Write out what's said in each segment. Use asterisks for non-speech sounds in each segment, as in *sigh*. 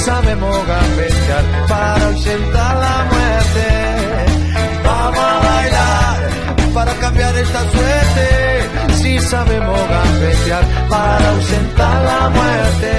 Sabemos gambetear para ausentar la muerte. Vamos a bailar para cambiar esta suerte. Si sabemos gambetear para ausentar la muerte.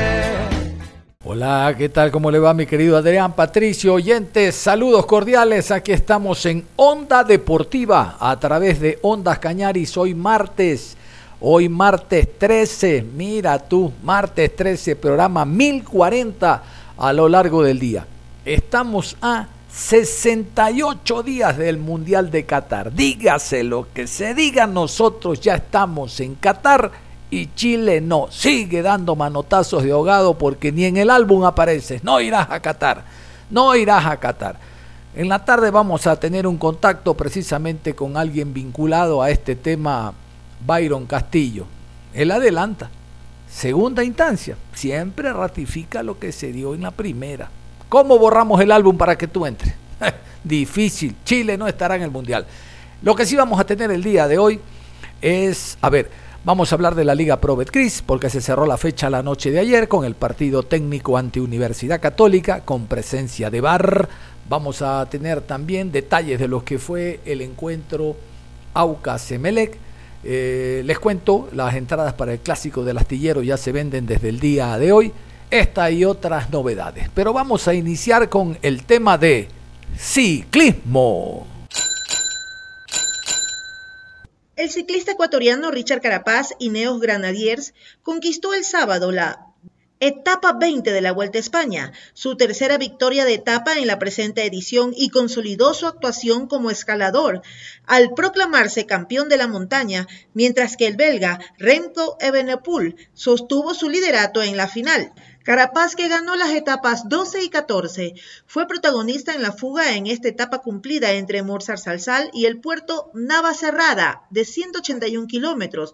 Hola, ¿qué tal? ¿Cómo le va mi querido Adrián Patricio? Oyentes, saludos cordiales. Aquí estamos en Onda Deportiva a través de Ondas Cañaris. Hoy martes Hoy martes 13, mira tú, martes 13, programa 1040 a lo largo del día. Estamos a 68 días del Mundial de Qatar. Dígase lo que se diga, nosotros ya estamos en Qatar y Chile no. Sigue dando manotazos de ahogado porque ni en el álbum aparece. No irás a Qatar. No irás a Qatar. En la tarde vamos a tener un contacto precisamente con alguien vinculado a este tema, Byron Castillo. Él adelanta Segunda instancia, siempre ratifica lo que se dio en la primera. ¿Cómo borramos el álbum para que tú entres? *laughs* Difícil, Chile no estará en el Mundial. Lo que sí vamos a tener el día de hoy es, a ver, vamos a hablar de la Liga Pro Betcris, porque se cerró la fecha la noche de ayer con el partido técnico ante Universidad Católica, con presencia de Bar. Vamos a tener también detalles de lo que fue el encuentro Aucas-Emelec eh, les cuento, las entradas para el clásico del astillero ya se venden desde el día de hoy. Esta y otras novedades. Pero vamos a iniciar con el tema de ciclismo. El ciclista ecuatoriano Richard Carapaz y Neos Granadiers conquistó el sábado la Etapa 20 de la Vuelta a España, su tercera victoria de etapa en la presente edición y consolidó su actuación como escalador al proclamarse campeón de la montaña, mientras que el belga Remco Evenepoel sostuvo su liderato en la final. Carapaz, que ganó las etapas 12 y 14, fue protagonista en la fuga en esta etapa cumplida entre Morzar-Salsal y el puerto Navacerrada, de 181 kilómetros,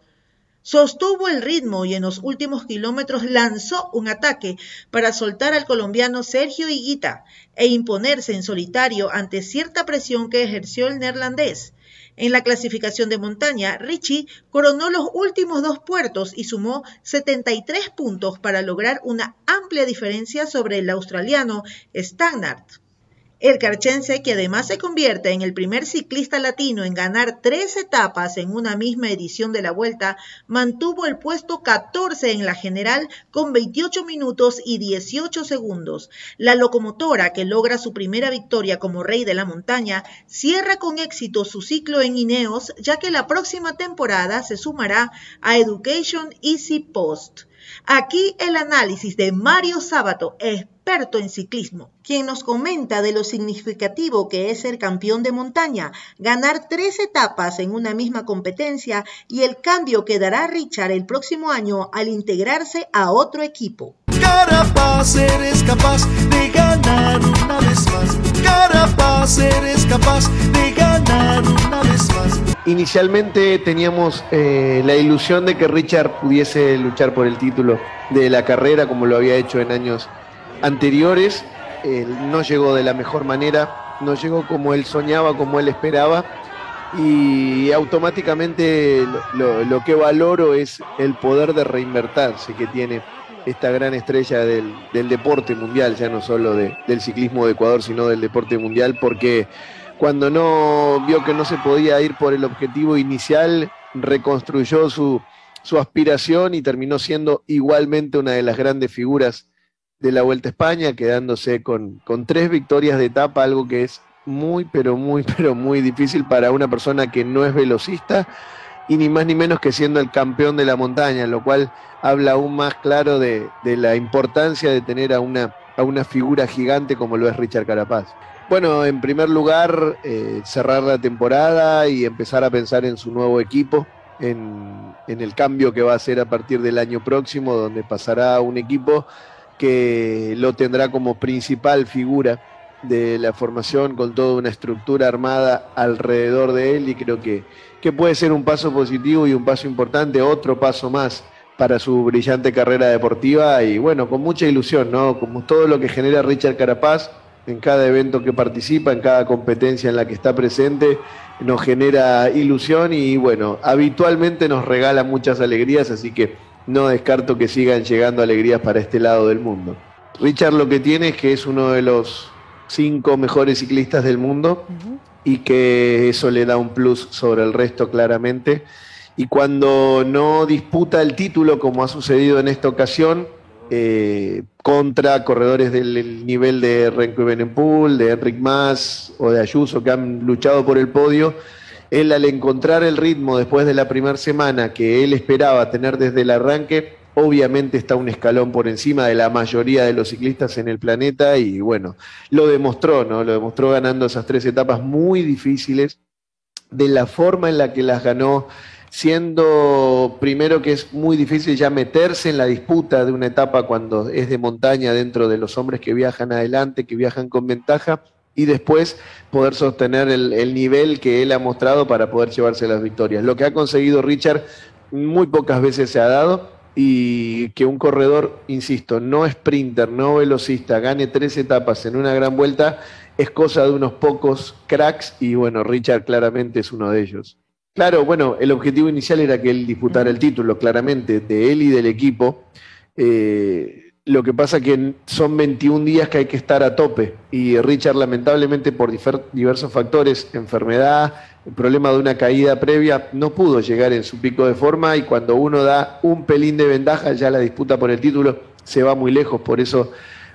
Sostuvo el ritmo y en los últimos kilómetros lanzó un ataque para soltar al colombiano Sergio Higuita e imponerse en solitario ante cierta presión que ejerció el neerlandés. En la clasificación de montaña, Richie coronó los últimos dos puertos y sumó 73 puntos para lograr una amplia diferencia sobre el australiano Stagnard. El carchense, que además se convierte en el primer ciclista latino en ganar tres etapas en una misma edición de la Vuelta, mantuvo el puesto 14 en la general con 28 minutos y 18 segundos. La locomotora, que logra su primera victoria como rey de la montaña, cierra con éxito su ciclo en Ineos, ya que la próxima temporada se sumará a Education Easy Post. Aquí el análisis de Mario Sábato, experto en ciclismo, quien nos comenta de lo significativo que es ser campeón de montaña, ganar tres etapas en una misma competencia y el cambio que dará Richard el próximo año al integrarse a otro equipo. Carapaz, eres capaz de ganar una vez más. Carapaz, eres capaz de ganar una vez más. Inicialmente teníamos eh, la ilusión de que Richard pudiese luchar por el título de la carrera como lo había hecho en años anteriores. no llegó de la mejor manera, no llegó como él soñaba, como él esperaba. Y automáticamente lo, que valoro es el poder de reinvertirse que tiene esta gran estrella del, deporte mundial, ya no solo del ciclismo de Ecuador, sino del deporte mundial, porque cuando no vio que no se podía ir por el objetivo inicial, reconstruyó su, su aspiración y terminó siendo igualmente una de las grandes figuras de la Vuelta a España, quedándose con, con tres victorias de etapa, algo que es muy, pero muy, *laughs* pero muy difícil para una persona que no es velocista y ni más ni menos que siendo el campeón de la montaña, lo cual habla aún más claro de, de la importancia de tener a una, a una figura gigante como lo es Richard Carapaz. Bueno, en primer lugar, eh, cerrar la temporada y empezar a pensar en su nuevo equipo, en, en, el cambio que va a hacer a partir del año próximo, donde pasará un equipo que lo tendrá como principal figura de la formación con toda una estructura armada alrededor de él y creo que, que puede ser un paso positivo y un paso importante, otro paso más para su brillante carrera deportiva y bueno, con mucha ilusión, ¿no? Como todo lo que genera Richard Carapaz en cada evento que participa, en cada competencia en la que está presente, nos genera ilusión y bueno, habitualmente nos regala muchas alegrías, así que no descarto que sigan llegando alegrías para este lado del mundo. Richard lo que tiene es que es uno de los cinco mejores ciclistas del mundo y que eso le da un plus sobre el resto claramente. Y cuando no disputa el título, como ha sucedido en esta ocasión, eh, contra corredores del nivel de Renko Benenpool, de Enric Mas o de Ayuso que han luchado por el podio, él al encontrar el ritmo después de la primera semana que él esperaba tener desde el arranque, obviamente está un escalón por encima de la mayoría de los ciclistas en el planeta y bueno, lo demostró, ¿no? Lo demostró ganando esas tres etapas muy difíciles, de la forma en la que las ganó, siendo primero que es muy difícil ya meterse en la disputa de una etapa cuando es de montaña dentro de los hombres que viajan adelante, que viajan con ventaja, y después poder sostener el, el, nivel que él ha mostrado para poder llevarse las victorias. Lo que ha conseguido Richard muy pocas veces se ha dado y que un corredor, insisto, no sprinter, no velocista, gane tres etapas en una gran vuelta, es cosa de unos pocos cracks y bueno, Richard claramente es uno de ellos. Claro, bueno, el objetivo inicial era que él disputara el título, claramente, de él y del equipo. Eh, lo que pasa que son 21 días que hay que estar a tope y Richard lamentablemente por diversos factores, enfermedad, el problema de una caída previa, no pudo llegar en su pico de forma y cuando uno da un pelín de ventaja ya la disputa por el título se va muy lejos, por eso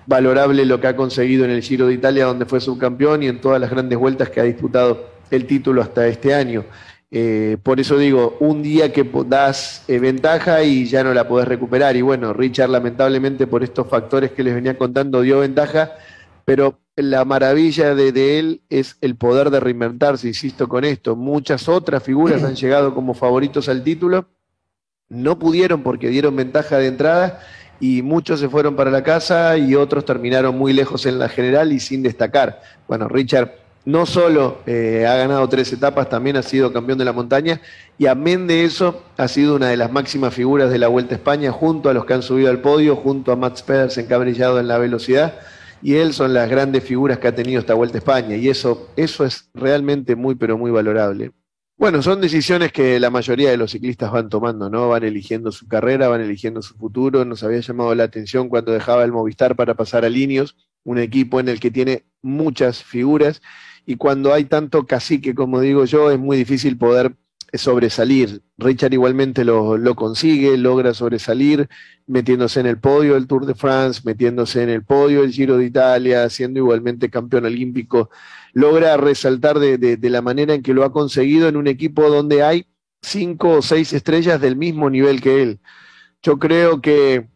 valorable lo que ha conseguido en el Giro de Italia donde fue subcampeón y en todas las grandes vueltas que ha disputado el título hasta este año. Eh, por eso digo, un día que das eh, ventaja y ya no la podés recuperar. Y bueno, Richard lamentablemente por estos factores que les venía contando dio ventaja, pero la maravilla de, él es el poder de reinventarse, insisto con esto. Muchas otras figuras han llegado como favoritos al título, no pudieron porque dieron ventaja de entrada y muchos se fueron para la casa y otros terminaron muy lejos en la general y sin destacar. Bueno, Richard no solo eh, ha ganado tres etapas, también ha sido campeón de la montaña y amén de eso ha sido una de las máximas figuras de la Vuelta a España junto a los que han subido al podio, junto a Mats Pedersen que ha brillado en la velocidad y él son las grandes figuras que ha tenido esta Vuelta a España y eso, eso es realmente muy pero muy valorable. Bueno, son decisiones que la mayoría de los ciclistas van tomando, ¿no? Van eligiendo su carrera, van eligiendo su futuro. Nos había llamado la atención cuando dejaba el Movistar para pasar a Linios, un equipo en el que tiene muchas figuras y cuando hay tanto cacique, como digo yo, es muy difícil poder sobresalir. Richard igualmente lo, consigue, logra sobresalir, metiéndose en el podio del Tour de France, metiéndose en el podio del Giro de Italia, siendo igualmente campeón olímpico. Logra resaltar de la manera en que lo ha conseguido en un equipo donde hay cinco o seis estrellas del mismo nivel que él. Yo creo que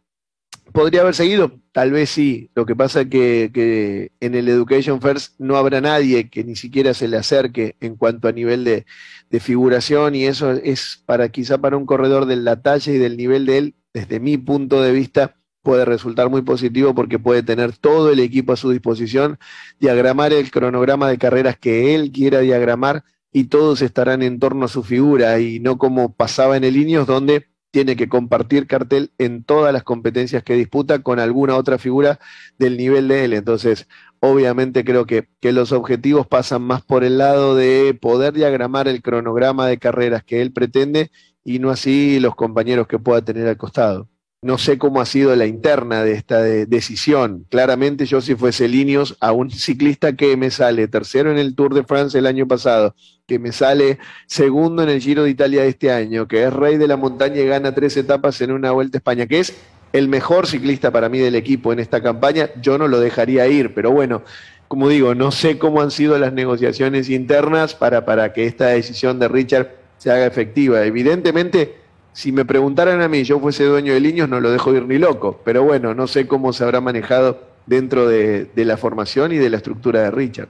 podría haber seguido, tal vez sí. Lo que pasa es que, que, en el Education First no habrá nadie que ni siquiera se le acerque en cuanto a nivel de, de, figuración y eso es para quizá para un corredor de la talla y del nivel de él, desde mi punto de vista, puede resultar muy positivo porque puede tener todo el equipo a su disposición, diagramar el cronograma de carreras que él quiera diagramar y todos estarán en torno a su figura y no como pasaba en el Ineos donde tiene que compartir cartel en todas las competencias que disputa con alguna otra figura del nivel de él. Entonces, obviamente creo que, que, los objetivos pasan más por el lado de poder diagramar el cronograma de carreras que él pretende y no así los compañeros que pueda tener al costado. No sé cómo ha sido la interna de esta de decisión. Claramente yo si fuese Linios a un ciclista que me sale tercero en el Tour de France el año pasado que me sale segundo en el Giro de Italia de este año, que es rey de la montaña y gana tres etapas en una Vuelta a España, que es el mejor ciclista para mí del equipo en esta campaña, yo no lo dejaría ir, pero bueno, como digo, no sé cómo han sido las negociaciones internas para, para que esta decisión de Richard se haga efectiva. Evidentemente, si me preguntaran a mí, yo fuese dueño de Liños, no lo dejo ir ni loco, pero bueno, no sé cómo se habrá manejado dentro de, la formación y de la estructura de Richard.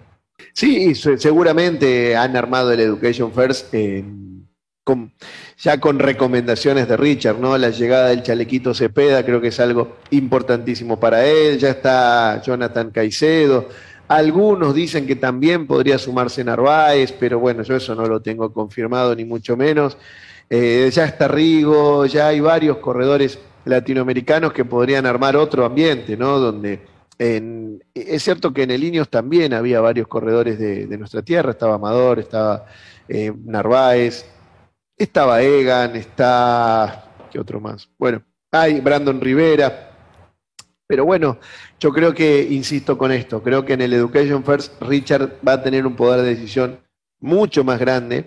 Sí, seguramente han armado el Education First ya con recomendaciones de Richard, ¿no? La llegada del chalequito Cepeda creo que es algo importantísimo para él. Ya está Jonathan Caicedo. Algunos dicen que también podría sumarse Narváez, pero bueno, yo eso no lo tengo confirmado ni mucho menos. Eh, ya está Rigo, ya hay varios corredores latinoamericanos que podrían armar otro ambiente, ¿no? Donde es cierto que en el Ineos también había varios corredores de, nuestra tierra, estaba Amador, estaba eh, Narváez, estaba Egan, está. ¿Qué otro más? Bueno, hay Brandon Rivera. Pero bueno, yo creo que, insisto con esto, creo que en el Education First Richard va a tener un poder de decisión mucho más grande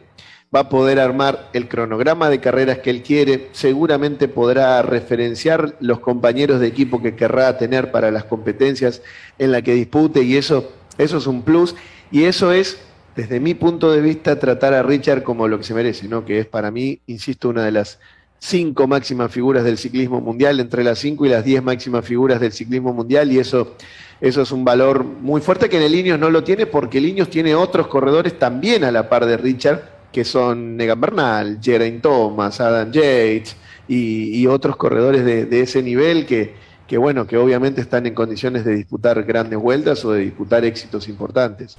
va a poder armar el cronograma de carreras que él quiere, seguramente podrá referenciar los compañeros de equipo que querrá tener para las competencias en la que dispute y eso, eso es un plus y eso es, desde mi punto de vista, tratar a Richard como lo que se merece, ¿no? que es para mí, insisto, una de las cinco máximas figuras del ciclismo mundial, entre las cinco y las diez máximas figuras del ciclismo mundial y eso eso es un valor muy fuerte que en el Ineos no lo tiene porque el Ineos tiene otros corredores también a la par de Richard que son Negan Bernal, Geraint Thomas, Adam Yates y, otros corredores de, ese nivel que, que, bueno, que obviamente están en condiciones de disputar grandes vueltas o de disputar éxitos importantes.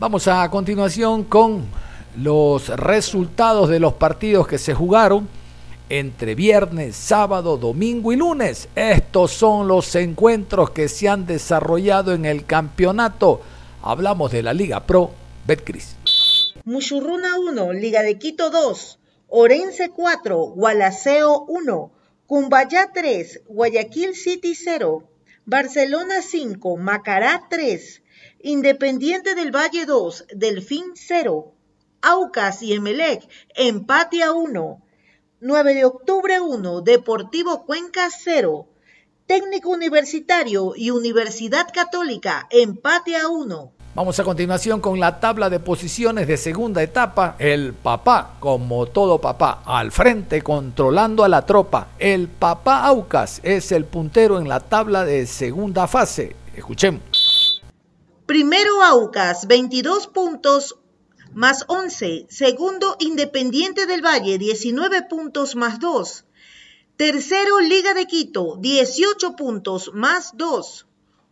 Vamos a continuación con los resultados de los partidos que se jugaron entre viernes, sábado, domingo y lunes. Estos son los encuentros que se han desarrollado en el campeonato. Hablamos de la Liga Pro Betcris. Muchurruna 1, Liga de Quito 2, Orense 4, Gualaceo 1, Cumbayá 3, Guayaquil City 0, Barcelona 5, Macará 3, Independiente del Valle 2, Delfín 0, Aucas y Emelec, empate a 1. 9 de octubre 1, Deportivo Cuenca 0. Técnico Universitario y Universidad Católica, empate a 1. Vamos a continuación con la tabla de posiciones de segunda etapa. El papá, como todo papá, al frente controlando a la tropa. El papá Aucas es el puntero en la tabla de segunda fase. Escuchemos. Primero Aucas, 22 puntos, más 11. Segundo, Independiente del Valle, 19 puntos más 2. Tercero, Liga de Quito, 18 puntos más 2.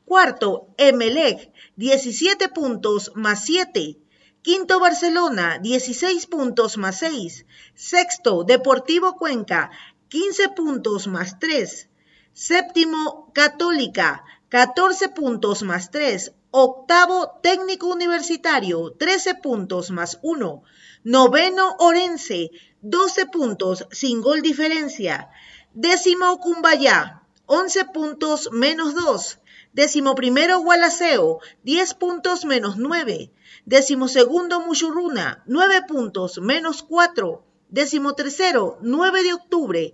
Cuarto, Emelec, 17 puntos más 7. Quinto, Barcelona, 16 puntos más 6. Sexto, Deportivo Cuenca, 15 puntos más 3. Séptimo, Católica, 14 puntos más 3. Octavo, técnico universitario, 13 puntos más 1. Noveno, Orense, 12 puntos sin gol diferencia. Décimo, Cumbayá, 11 puntos menos 2. Décimo primero, Gualaceo, 10 puntos menos 9. Décimo segundo, Muchurruna, 9 puntos menos 4. Décimo tercero, 9 de octubre,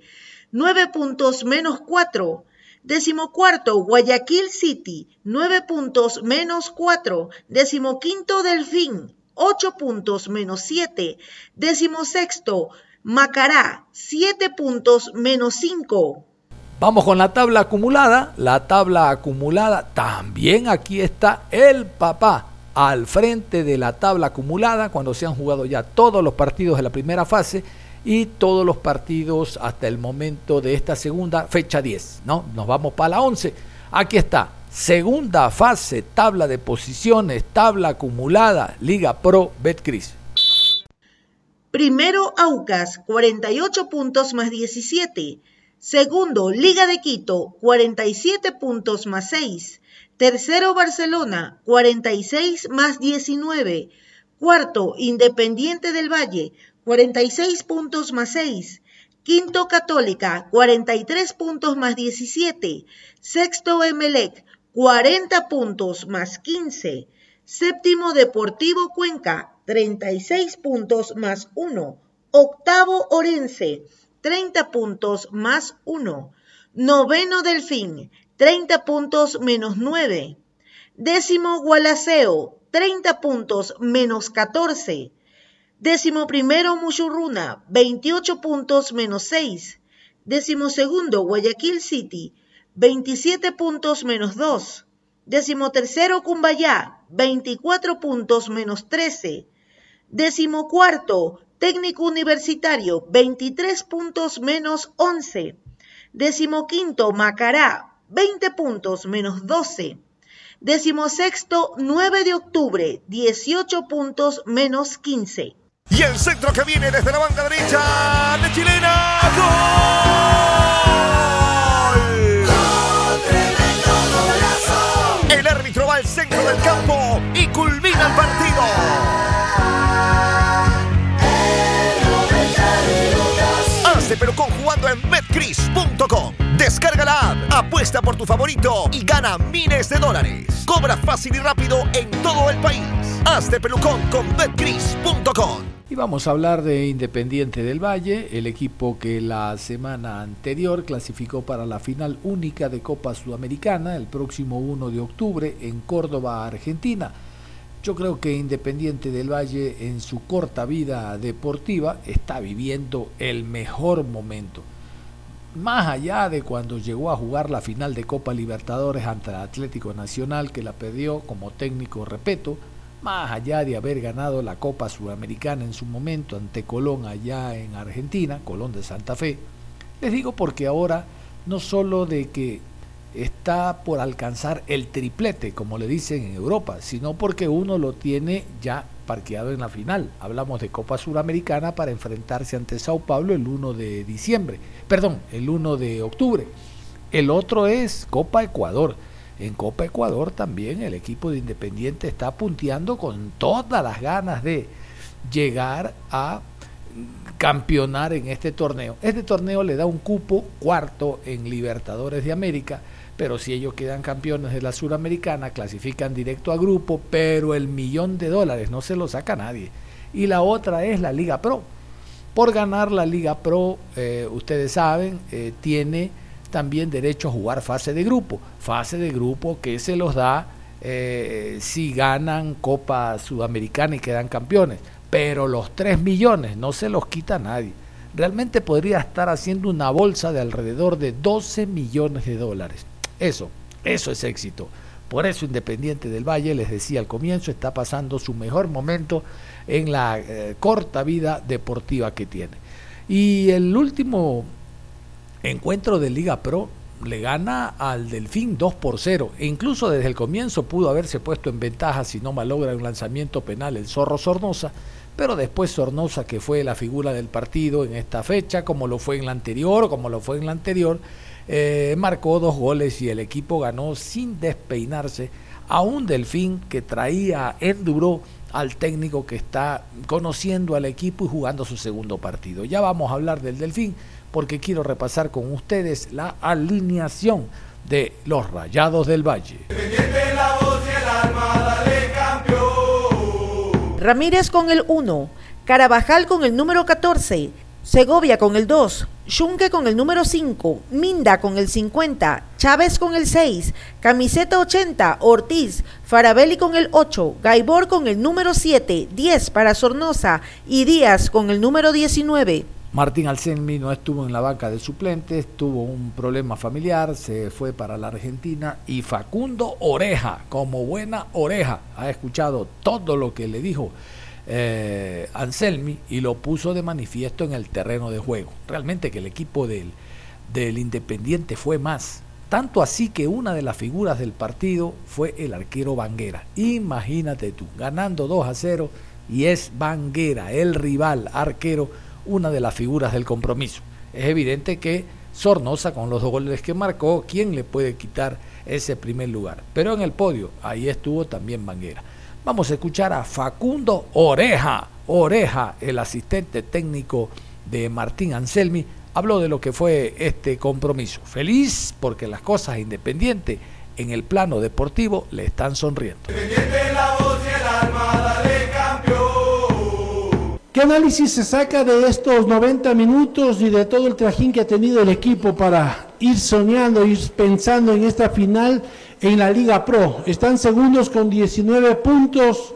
9 puntos menos 4. Décimo cuarto, Guayaquil City, 9 puntos menos 4. Décimo quinto, Delfín, 8 puntos menos 7. Décimo sexto, Macará, 7 puntos menos 5. Vamos con la tabla acumulada. La tabla acumulada, también aquí está el papá al frente de la tabla acumulada cuando se han jugado ya todos los partidos de la primera fase y todos los partidos hasta el momento de esta segunda fecha 10, ¿no? Nos vamos para la 11. Aquí está, segunda fase, tabla de posiciones, tabla acumulada, Liga Pro Betcris. Primero Aucas, 48 puntos más 17. Segundo, Liga de Quito, 47 puntos más 6. Tercero, Barcelona, 46 más 19. Cuarto, Independiente del Valle, 46 puntos más 6. Quinto Católica, 43 puntos más 17. Sexto Emelec, 40 puntos más 15. Séptimo Deportivo Cuenca, 36 puntos más 1. Octavo Orense, 30 puntos más 1. Noveno Delfín, 30 puntos menos 9. Décimo Gualaceo, 30 puntos menos 14. Décimo primero Mushurruna, 28 puntos menos 6. Décimo segundo Guayaquil City, 27 puntos menos 2. Décimo tercero Cumbayá, 24 puntos menos 13. Décimo cuarto Técnico Universitario, 23 puntos menos 11. Décimo quinto Macará, 20 puntos menos 12. Décimo sexto 9 de octubre, 18 puntos menos 15. Y el centro que viene desde la banda derecha de Chilena. ¡Gol! El árbitro va al centro del campo y culmina el partido. Hace pero con jugando en betcris.com. Descarga la app, apuesta por tu favorito y gana miles de dólares. Cobra fácil y rápido en todo el país. Hazte pelucón con betcris.com. Y vamos a hablar de Independiente del Valle, el equipo que la semana anterior clasificó para la final única de Copa Sudamericana el próximo 1 de octubre en Córdoba, Argentina. Yo creo que Independiente del Valle en su corta vida deportiva está viviendo el mejor momento. Más allá de cuando llegó a jugar la final de Copa Libertadores ante el Atlético Nacional que la perdió como técnico repeto, más allá de haber ganado la Copa Sudamericana en su momento ante Colón allá en Argentina, Colón de Santa Fe, les digo porque ahora no solo de que está por alcanzar el triplete, como le dicen en Europa, sino porque uno lo tiene ya parqueado en la final. Hablamos de Copa Suramericana para enfrentarse ante Sao Paulo el 1 de diciembre, perdón, el 1 de octubre. El otro es Copa Ecuador. En Copa Ecuador también el equipo de Independiente está punteando con todas las ganas de llegar a campeonar en este torneo. Este torneo le da un cupo cuarto en Libertadores de América, pero si ellos quedan campeones de la Suramericana, clasifican directo a grupo, pero el millón de dólares no se lo saca nadie. Y la otra es la Liga Pro. Por ganar la Liga Pro, eh, ustedes saben, eh, tiene también derecho a jugar fase de grupo. Fase de grupo que se los da eh, si ganan Copa Sudamericana y quedan campeones. Pero los 3 millones no se los quita nadie. Realmente podría estar haciendo una bolsa de alrededor de 12 millones de dólares. Eso, eso es éxito. Por eso Independiente del Valle, les decía al comienzo, está pasando su mejor momento en la eh, corta vida deportiva que tiene. Y el último encuentro de Liga Pro le gana al Delfín 2 por 0 e incluso desde el comienzo pudo haberse puesto en ventaja si no malogra un lanzamiento penal el Zorro Sornosa, pero después Sornosa, que fue la figura del partido en esta fecha, como lo fue en la anterior, como lo fue en la anterior, eh, marcó dos goles y el equipo ganó sin despeinarse a un Delfín que traía enduró al técnico que está conociendo al equipo y jugando su segundo partido. Ya vamos a hablar del Delfín porque quiero repasar con ustedes la alineación de los Rayados del Valle. Ramírez con el 1, Carabajal con el número 14, Segovia con el 2, Yunque con el número 5, Minda con el 50, Chávez con el 6, Camiseta 80, Ortiz, Farabelli con el 8, Gaibor con el número 7, 10 para Sornosa y Díaz con el número 19. Martín Alcenmi no estuvo en la banca de suplentes, tuvo un problema familiar, se fue para la Argentina y Facundo Oreja, como buena oreja, ha escuchado todo lo que le dijo eh, Anselmi y lo puso de manifiesto en el terreno de juego. Realmente que el equipo del, del Independiente fue más. Tanto así que una de las figuras del partido fue el arquero Banguera. Imagínate tú, ganando 2 a 0 y es Banguera, el rival arquero una de las figuras del compromiso. Es evidente que Sornosa, con los dos goles que marcó, ¿quién le puede quitar ese primer lugar? Pero en el podio, ahí estuvo también Banguera. Vamos a escuchar a Facundo Oreja, Oreja, el asistente técnico de Martín Anselmi, habló de lo que fue este compromiso. Feliz porque las cosas independientes en el plano deportivo le están sonriendo. ¿Qué análisis se saca de estos 90 minutos y de todo el trajín que ha tenido el equipo para ir soñando, ir pensando en esta final en la Liga Pro. Están segundos con 19 puntos.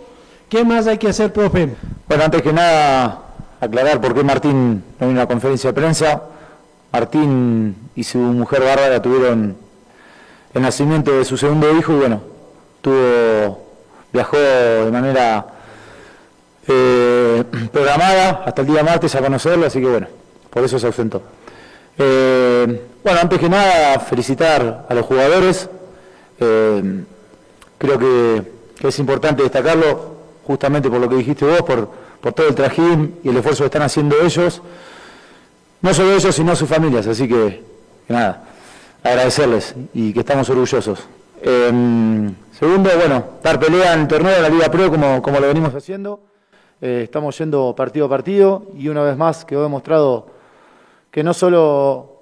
¿Qué más hay que hacer, profe? Bueno, antes que nada, aclarar por qué Martín no vino a la conferencia de prensa. Martín y su mujer Bárbara tuvieron el nacimiento de su segundo hijo y bueno, tuvo, viajó de manera eh, *clears throat* programada hasta el día martes a conocerlo, así que bueno, por eso se ausentó. Eh, bueno, antes que nada, felicitar a los jugadores. Eh, creo que, es importante destacarlo justamente por lo que dijiste vos, por, todo el trajín y el esfuerzo que están haciendo ellos. No solo ellos, sino sus familias. Así que, nada, agradecerles y que estamos orgullosos. segundo, bueno, dar pelea en el torneo de la Liga Pro como, como lo venimos haciendo. Eh, estamos yendo partido a partido y una vez más quedó demostrado que no solo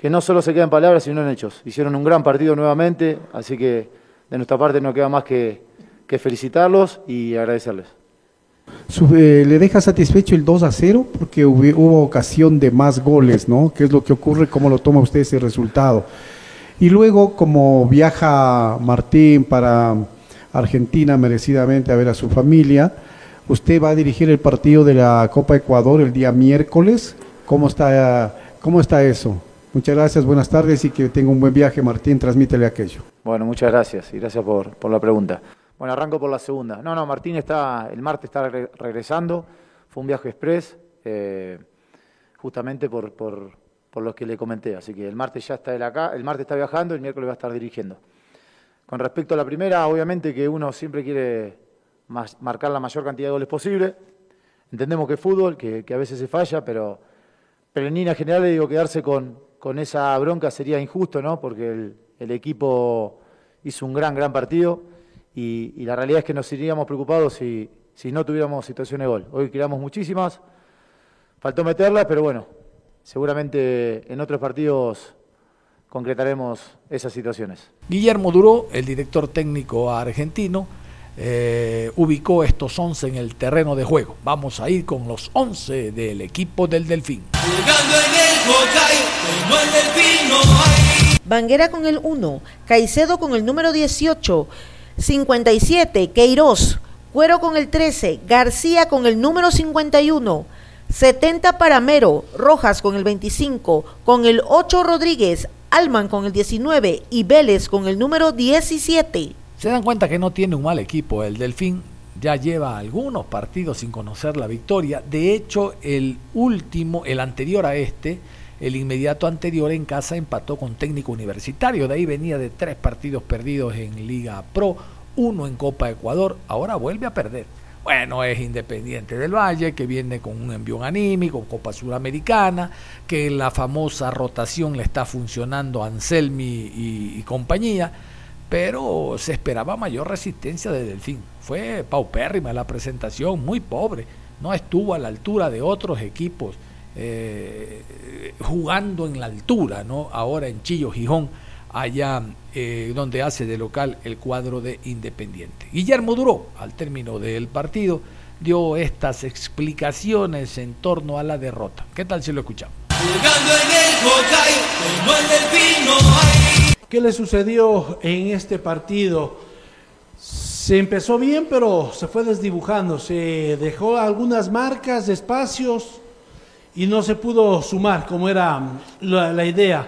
que no solo se quedan palabras sino en hechos. Hicieron un gran partido nuevamente, así que de nuestra parte no queda más que, felicitarlos y agradecerles. Eh, ¿Le deja satisfecho el 2 a 0? Porque hubo, ocasión de más goles, ¿no? ¿Qué es lo que ocurre? ¿Cómo lo toma usted ese resultado? Y luego, como viaja Martín para Argentina merecidamente a ver a su familia, Usted va a dirigir el partido de la Copa Ecuador el día miércoles. ¿Cómo está, cómo está eso? Muchas gracias, buenas tardes y que tenga un buen viaje, Martín. Transmítele aquello. Bueno, muchas gracias y gracias por, por la pregunta. Bueno, arranco por la segunda. No, no, Martín está, el martes está regresando. Fue un viaje express, eh, justamente por, por, por los que le comenté. Así que el martes ya está él acá, el martes está viajando, el miércoles va a estar dirigiendo. Con respecto a la primera, obviamente que uno siempre quiere marcar la mayor cantidad de goles posible. Entendemos que es fútbol, que, a veces se falla, pero, pero en general le digo, quedarse con, con esa bronca sería injusto, ¿no? Porque el, equipo hizo un gran, gran partido y, la realidad es que nos iríamos preocupados si, si no tuviéramos situaciones de gol. Hoy creamos muchísimas, faltó meterlas, pero bueno, seguramente en otros partidos concretaremos esas situaciones. Guillermo Duró, el director técnico argentino, eh, ubicó estos 11 en el terreno de juego. Vamos a ir con los 11 del equipo del Delfín. Banguera con el 1, Caicedo con el número 18, 57, Queiroz, Cuero con el 13, García con el número 51, 70 Paramero, Rojas con el 25, con el 8 Rodríguez, Alman con el 19 y Vélez con el número 17. Se dan cuenta que no tiene un mal equipo. El Delfín ya lleva algunos partidos sin conocer la victoria. De hecho, el último, el anterior a este, el inmediato anterior en casa empató con técnico universitario. De ahí venía de tres partidos perdidos en Liga Pro, uno en Copa Ecuador. Ahora vuelve a perder. Bueno, es Independiente del Valle, que viene con un envión anímico, Copa Suramericana, que la famosa rotación le está funcionando Anselmi y compañía pero se esperaba mayor resistencia de Delfín. Fue paupérrima la presentación, muy pobre, no estuvo a la altura de otros equipos eh, jugando en la altura, ¿no? ahora en Chillo Gijón, allá eh, donde hace de local el cuadro de Independiente. Guillermo Duró, al término del partido, dio estas explicaciones en torno a la derrota. ¿Qué tal si lo escuchamos? ¿Qué le sucedió en este partido? Se empezó bien, pero se fue desdibujando, se dejó algunas marcas, espacios y no se pudo sumar como era la, idea.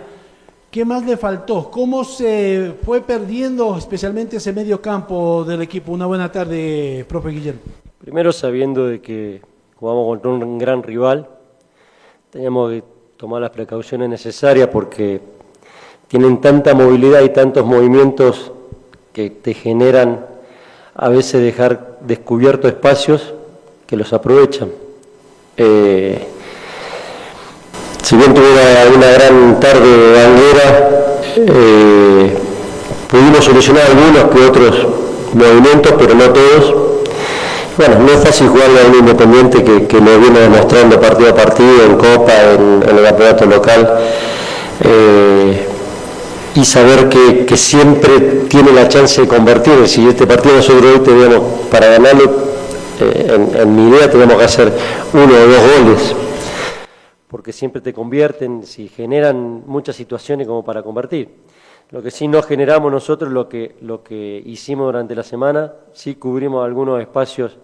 ¿Qué más le faltó? ¿Cómo se fue perdiendo especialmente ese medio campo del equipo? Una buena tarde, profe Guillermo. Primero sabiendo de que jugamos contra un gran rival, teníamos que tomar las precauciones necesarias porque tienen tanta movilidad y tantos movimientos que te generan a veces dejar descubiertos espacios que los aprovechan. Eh, si bien tuviera una gran tarde de banguera, eh, pudimos solucionar algunos que otros movimientos, pero no todos. Bueno, no es fácil jugarle a un independiente que, lo viene demostrando partido a partido, en Copa, en, el campeonato local. Eh, y saber que, siempre tiene la chance de convertir. Si este partido nosotros hoy teníamos, para ganarlo, eh, en, mi idea tenemos que hacer uno o dos goles, porque siempre te convierten, si generan muchas situaciones como para convertir. Lo que sí no generamos nosotros, lo que, lo que hicimos durante la semana, sí cubrimos algunos espacios,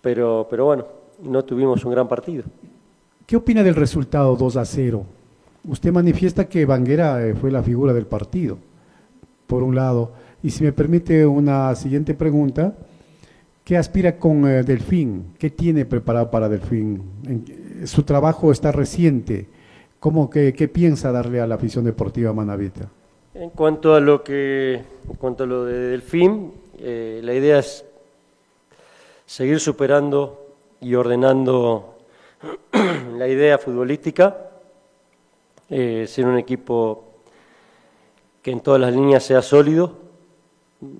pero, pero bueno, no tuvimos un gran partido. ¿Qué opina del resultado 2 a 0? Usted manifiesta que Banguera eh, fue la figura del partido, por un lado. Y si me permite una siguiente pregunta, ¿qué aspira con eh, Delfín? ¿Qué tiene preparado para Delfín? Su trabajo está reciente. ¿Cómo que, ¿Qué piensa darle a la afición deportiva manavita? En cuanto a lo que, en cuanto a lo de Delfín, eh, la idea es seguir superando y ordenando *clears throat* la idea futbolística, eh, ser un equipo que en todas las líneas sea sólido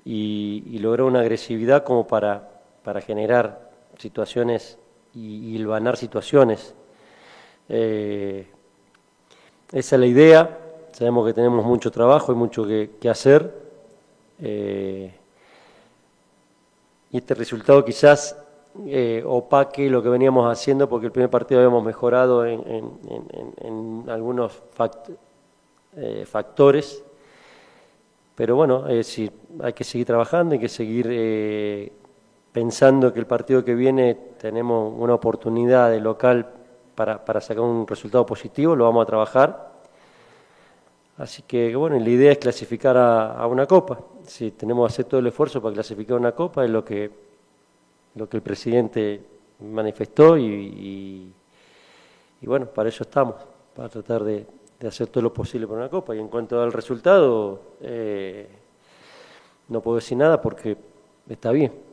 y, y lograr una agresividad como para, para generar situaciones y, y situaciones. Eh, esa es la idea. Sabemos que tenemos mucho trabajo y mucho que, hacer. Eh, y este resultado quizás eh, opaque lo que veníamos haciendo porque el primer partido habíamos mejorado en, en- en- en- algunos fact- factores. Pero bueno, es decir, hay que seguir trabajando, hay que seguir pensando que el partido que viene tenemos una oportunidad de local para, para sacar un resultado positivo, lo vamos a trabajar. Así que bueno, la idea es clasificar a, una copa. Si tenemos que hacer todo el esfuerzo para clasificar una copa, es lo que, lo que el presidente manifestó y, y- y bueno, para eso estamos, para tratar de, de hacer todo lo posible por una copa. Y en cuanto al resultado, eh, no puedo decir nada porque está bien.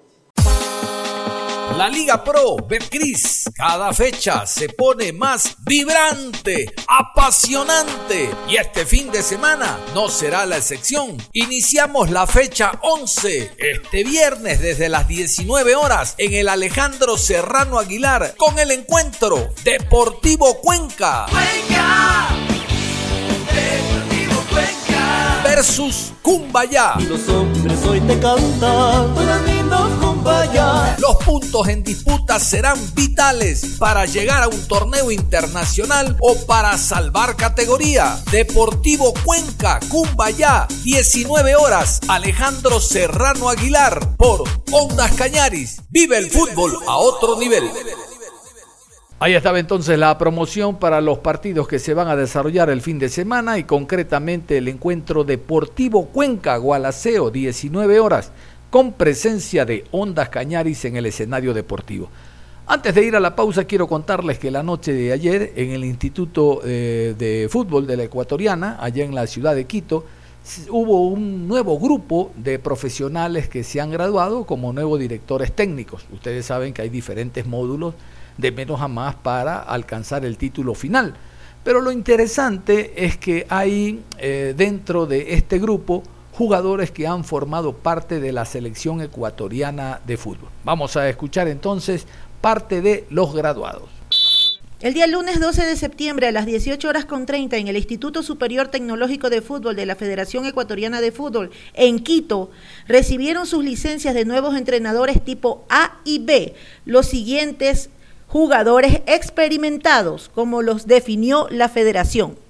La Liga Pro Betcris cada fecha se pone más vibrante, apasionante y este fin de semana no será la excepción. Iniciamos la fecha 11 este viernes desde las 19 horas en el Alejandro Serrano Aguilar con el encuentro Deportivo Cuenca. versus Cumbayá. Los hombres hoy te cantan, Los puntos en disputa serán vitales para llegar a un torneo internacional o para salvar categoría. Deportivo Cuenca, Cumbayá, 19 horas. Alejandro Serrano Aguilar por Ondas Cañaris. Vive el fútbol a otro nivel. Ahí estaba entonces la promoción para los partidos que se van a desarrollar el fin de semana y concretamente el encuentro Deportivo Cuenca Gualaceo 19 horas con presencia de Ondas Cañaris en el escenario deportivo. Antes de ir a la pausa quiero contarles que la noche de ayer en el Instituto eh, de Fútbol de la Ecuatoriana, allá en la ciudad de Quito, hubo un nuevo grupo de profesionales que se han graduado como nuevos directores técnicos. Ustedes saben que hay diferentes módulos de menos a más para alcanzar el título final. Pero lo interesante es que hay eh, dentro de este grupo jugadores que han formado parte de la selección ecuatoriana de fútbol. Vamos a escuchar entonces parte de los graduados. El día lunes 12 de septiembre a las 18 horas con 30 en el Instituto Superior Tecnológico de Fútbol de la Federación Ecuatoriana de Fútbol en Quito recibieron sus licencias de nuevos entrenadores tipo A y B los siguientes jugadores experimentados como los definió la federación.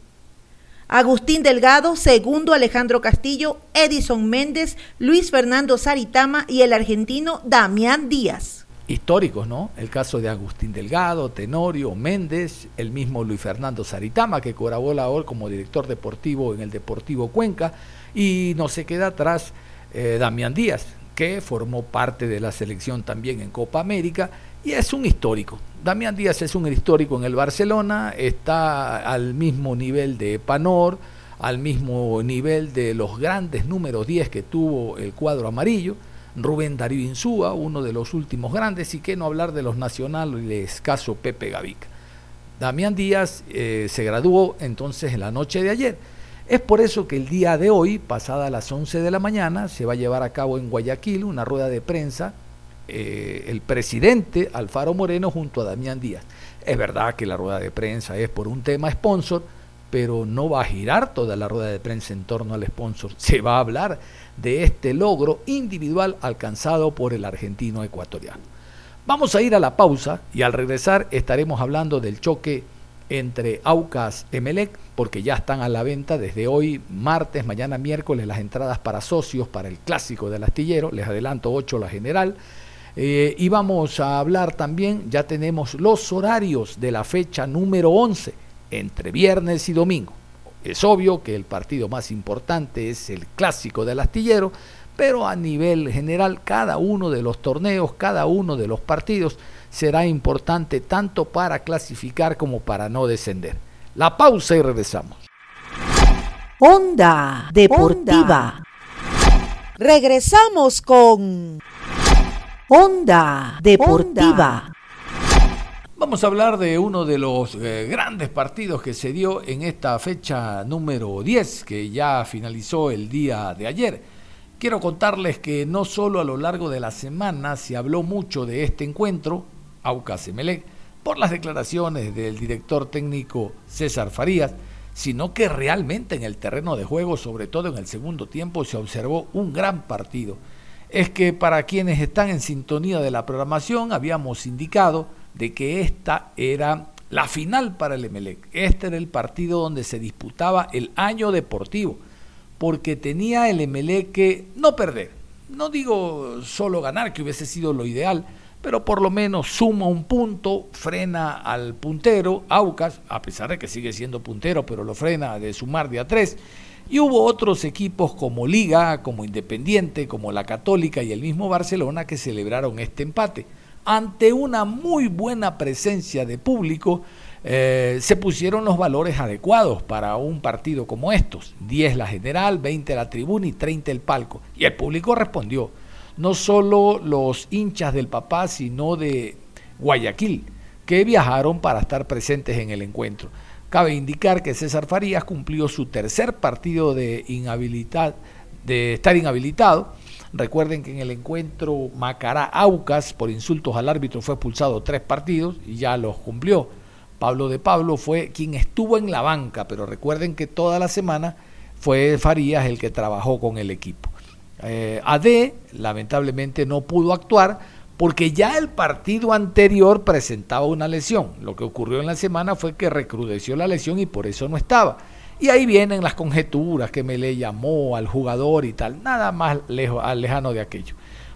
Agustín Delgado, segundo Alejandro Castillo, Edison Méndez, Luis Fernando Saritama y el argentino Damián Díaz. históricos, ¿no? El caso de Agustín Delgado, Tenorio, Méndez, el mismo Luis Fernando Saritama, que colabora como director deportivo en el Deportivo Cuenca, y no se queda atrás eh, Damián Díaz, que formó parte de la selección también en Copa América, y es un histórico. Damián Díaz es un histórico en el Barcelona, está al mismo nivel de Panor, al mismo nivel de los grandes números 10 que tuvo el cuadro amarillo, Rubén Darío Insúa, uno de los últimos grandes, y que no hablar de los nacionales, caso Pepe Gavica. Damián Díaz eh, se graduó entonces en la noche de ayer. Es por eso que el día de hoy, pasada las 11 de la mañana, se va a llevar a cabo en Guayaquil una rueda de prensa, eh, el presidente Alfaro Moreno junto a Damián Díaz. Es verdad que la rueda de prensa es por un tema sponsor, pero no va a girar toda la rueda de prensa en torno al sponsor. *laughs* Se va a hablar de este logro individual alcanzado por el argentino ecuatoriano. Vamos a ir a la pausa y al regresar estaremos hablando del choque entre Aucas Emelec, porque ya están a la venta desde hoy, martes, mañana miércoles, las entradas para socios para el clásico del astillero, les adelanto 8 la general. Eh, y vamos a hablar también, ya tenemos los horarios de la fecha número 11, entre viernes y domingo. Es obvio que el partido más importante es el clásico del astillero, pero a nivel general cada uno de los torneos, cada uno de los partidos será importante tanto para clasificar como para no descender. La pausa y regresamos. Onda Deportiva. Regresamos con Onda Deportiva. Vamos a hablar de uno de los eh, grandes partidos que se dio en esta fecha número 10, que ya finalizó el día de ayer. Quiero contarles que no solo a lo largo de la semana se habló mucho de este encuentro, Aucas Emelec, por las declaraciones del director técnico César Farías, sino que realmente en el terreno de juego, sobre todo en el segundo tiempo, se observó un gran partido. Es que para quienes están en sintonía de la programación, habíamos indicado de que esta era la final para el Emelec. Este era el partido donde se disputaba el año deportivo, porque tenía el Emelec que no perder. No digo solo ganar, que hubiese sido lo ideal, pero por lo menos suma un punto, frena al puntero, Aucas, a pesar de que sigue siendo puntero, pero lo frena de sumar de a tres. Y hubo otros equipos como Liga, como Independiente, como la Católica y el mismo Barcelona que celebraron este empate. Ante una muy buena presencia de público, eh, se pusieron los valores adecuados para un partido como estos. 10 la general, 20 la tribuna y 30 el palco. Y el público respondió no solo los hinchas del papá, sino de Guayaquil, que viajaron para estar presentes en el encuentro. Cabe indicar que César Farías cumplió su tercer partido de, de estar inhabilitado. Recuerden que en el encuentro Macará Aucas por insultos al árbitro fue expulsado tres partidos y ya los cumplió. Pablo de Pablo fue quien estuvo en la banca, pero recuerden que toda la semana fue Farías el que trabajó con el equipo. Eh, AD lamentablemente no pudo actuar porque ya el partido anterior presentaba una lesión. Lo que ocurrió en la semana fue que recrudeció la lesión y por eso no estaba. Y ahí vienen las conjeturas que me le llamó al jugador y tal, nada más lejos, lejano de aquello.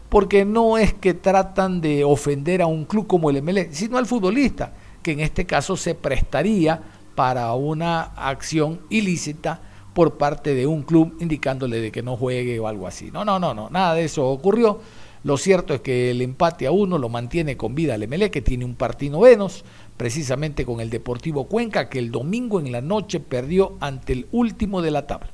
Porque no es que tratan de ofender a un club como el MLE, sino al futbolista, que en este caso se prestaría para una acción ilícita por parte de un club indicándole de que no juegue o algo así. No, no, no, no, nada de eso ocurrió. Lo cierto es que el empate a uno lo mantiene con vida el MLE, que tiene un partido menos, precisamente con el Deportivo Cuenca, que el domingo en la noche perdió ante el último de la tabla.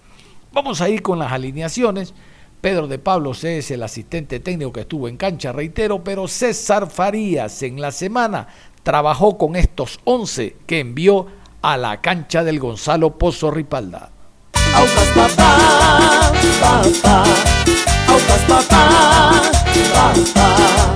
Vamos a ir con las alineaciones. Pedro de Pablo es el asistente técnico que estuvo en cancha, reitero, pero César Farías en la semana trabajó con estos 11 que envió a la cancha del Gonzalo Pozo Ripalda. Aucas papá, papá, Aucas papá, papá.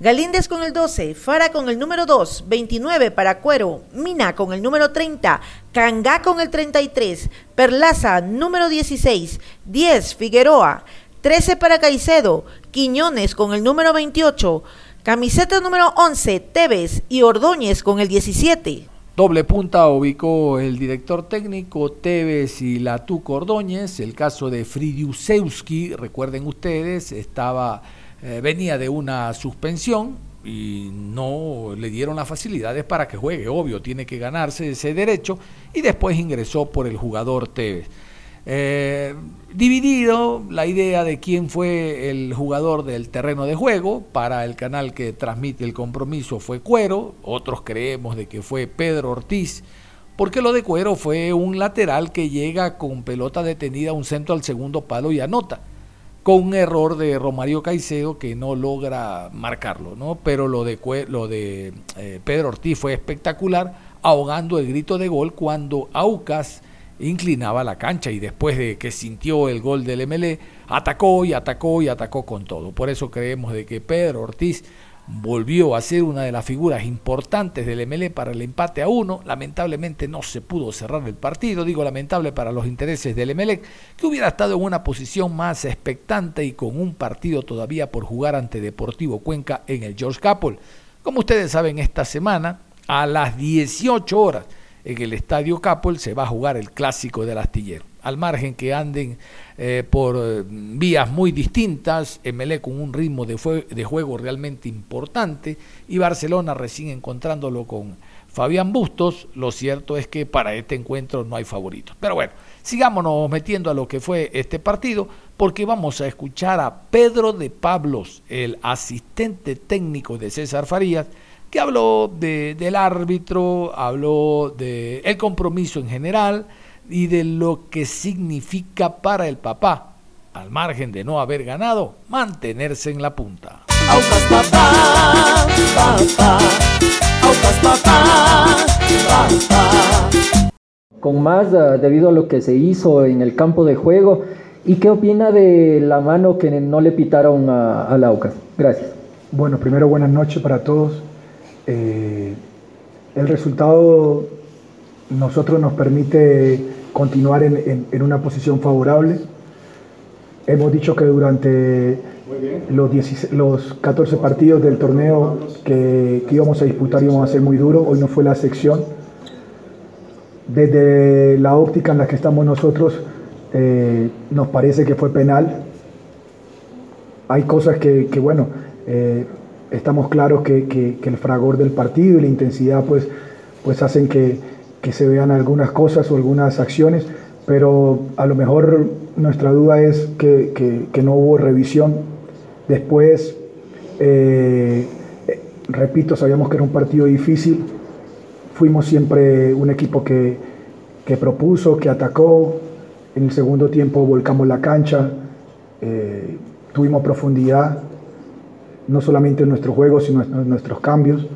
Galíndez con el 12, Fara con el número 2, 29 para Cuero, Mina con el número 30, Cangá con el 33, Perlaza número 16, 10 Figueroa, 13 para Caicedo, Quiñones con el número 28, camiseta número 11 Tevez y Ordóñez con el 17. Doble punta ubicó el director técnico Tevez y Latú Cordóñez. El caso de Fridiusewski, recuerden ustedes, estaba, eh, venía de una suspensión y no le dieron las facilidades para que juegue. Obvio, tiene que ganarse ese derecho y después ingresó por el jugador Tevez. Eh, dividido la idea de quién fue el jugador del terreno de juego. Para el canal que transmite el compromiso fue Cuero, otros creemos de que fue Pedro Ortiz, porque lo de Cuero fue un lateral que llega con pelota detenida a un centro al segundo palo y anota, con un error de Romario Caicedo que no logra marcarlo, ¿no? Pero lo de, lo de eh, Pedro Ortiz fue espectacular, ahogando el grito de gol cuando Aucas inclinaba la cancha y después de que sintió el gol del MLE, atacó y atacó y atacó con todo. Por eso creemos de que Pedro Ortiz volvió a ser una de las figuras importantes del MLE para el empate a uno. Lamentablemente no se pudo cerrar el partido, digo lamentable para los intereses del MLE, que hubiera estado en una posición más expectante y con un partido todavía por jugar ante Deportivo Cuenca en el George Capel. Como ustedes saben, esta semana a las 18 horas en el Estadio Capol se va a jugar el clásico del astillero. Al margen que anden eh, por eh, vías muy distintas, MLE con un ritmo de, de juego realmente importante y Barcelona recién encontrándolo con Fabián Bustos, lo cierto es que para este encuentro no hay favoritos. Pero bueno, sigámonos metiendo a lo que fue este partido, porque vamos a escuchar a Pedro de Pablos, el asistente técnico de César Farías, que habló de, del árbitro, habló del el compromiso en general y de lo que significa para el papá, al margen de no haber ganado, mantenerse en la punta. Con más eh, debido a lo que se hizo en el campo de juego. ¿Y qué opina de la mano que no le pitaron a, a Aucas? Gracias. Bueno, primero buenas noches para todos. Eh, el resultado nosotros nos permite continuar en, una posición favorable. Hemos dicho que durante los, los 14 partidos del torneo que, íbamos a disputar íbamos a ser muy duros. Hoy no fue la sección. Desde la óptica en la que estamos nosotros, eh, nos parece que fue penal. Hay cosas que, bueno, eh, estamos claros que, el fragor del partido y la intensidad pues, pues hacen que, se vean algunas cosas o algunas acciones, pero a lo mejor nuestra duda es que, no hubo revisión. Después, eh, repito, sabíamos que era un partido difícil, fuimos siempre un equipo que, propuso, que atacó, en el segundo tiempo volcamos la cancha, eh, tuvimos profundidad, no solamente en nuestro juego, sino en nuestros cambios.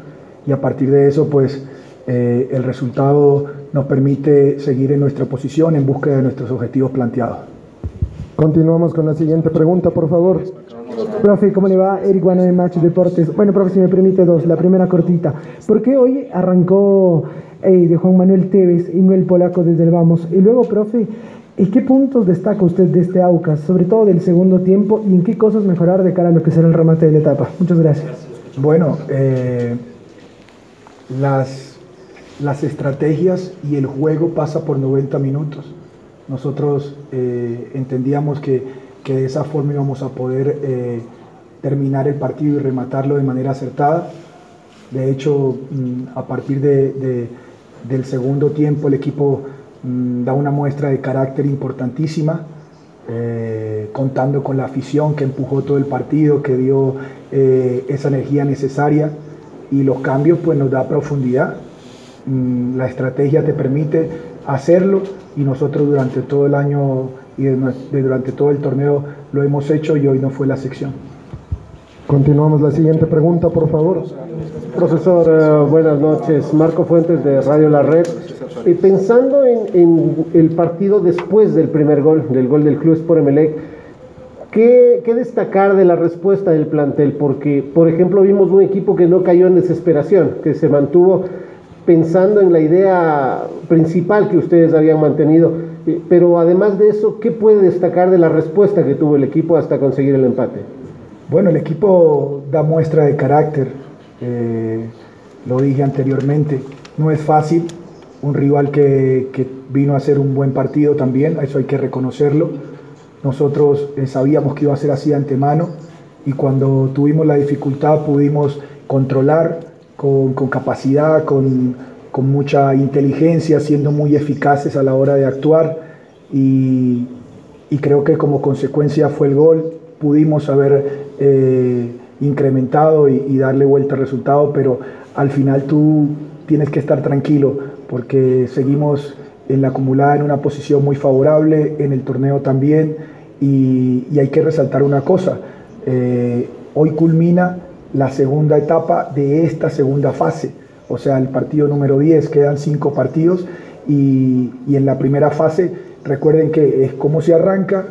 Y a partir de eso, pues eh, el resultado nos permite seguir en nuestra posición en búsqueda de nuestros objetivos planteados. Continuamos con la siguiente pregunta, por favor. Profe, ¿cómo le va? Eric Guano de Match Deportes. Bueno, profe, si me permite dos. La primera cortita. ¿Por qué hoy arrancó eh, de Juan Manuel Tevez y no el polaco desde el Vamos? Y luego, profe, ¿Y qué puntos destaca usted de este AUCAS, sobre todo del segundo tiempo, y en qué cosas mejorar de cara a lo que será el remate de la etapa? Muchas gracias. Bueno, eh, las, las estrategias y el juego pasa por 90 minutos. Nosotros eh, entendíamos que, que, de esa forma íbamos a poder eh, terminar el partido y rematarlo de manera acertada. De hecho, mm, a partir de, del segundo tiempo el equipo Mm, da una muestra de carácter importantísima, eh, contando con la afición que empujó todo el partido, que dio eh, esa energía necesaria y los cambios pues nos da profundidad. Mm, la estrategia te permite hacerlo y nosotros durante todo el año y durante todo el torneo lo hemos hecho y hoy no fue la sección. Continuamos la siguiente pregunta, por favor. Profesor, eh, buenas noches. Marco Fuentes de Radio La Red. Y pensando en, el partido después del primer gol, del gol del Club Sport Emelec, ¿qué, destacar de la respuesta del plantel? Porque, por ejemplo, vimos un equipo que no cayó en desesperación, que se mantuvo pensando en la idea principal que ustedes habían mantenido. Eh, pero además de eso, ¿qué puede destacar de la respuesta que tuvo el equipo hasta conseguir el empate? Bueno, el equipo da muestra de carácter, eh, lo dije anteriormente, no es fácil, un rival que, vino a hacer un buen partido también, eso hay que reconocerlo. Nosotros eh, sabíamos que iba a ser así de antemano y cuando tuvimos la dificultad pudimos controlar con, capacidad, con, mucha inteligencia, siendo muy eficaces a la hora de actuar y, creo que como consecuencia fue el gol, pudimos haber eh, incrementado y, y darle vuelta al resultado, pero al final tú tienes que estar tranquilo porque seguimos en la acumulada en una posición muy favorable, en el torneo también, y, hay que resaltar una cosa, eh, hoy culmina la segunda etapa de esta segunda fase, o sea, el partido número 10, quedan cinco partidos, y, y en la primera fase, recuerden que es cómo se arranca,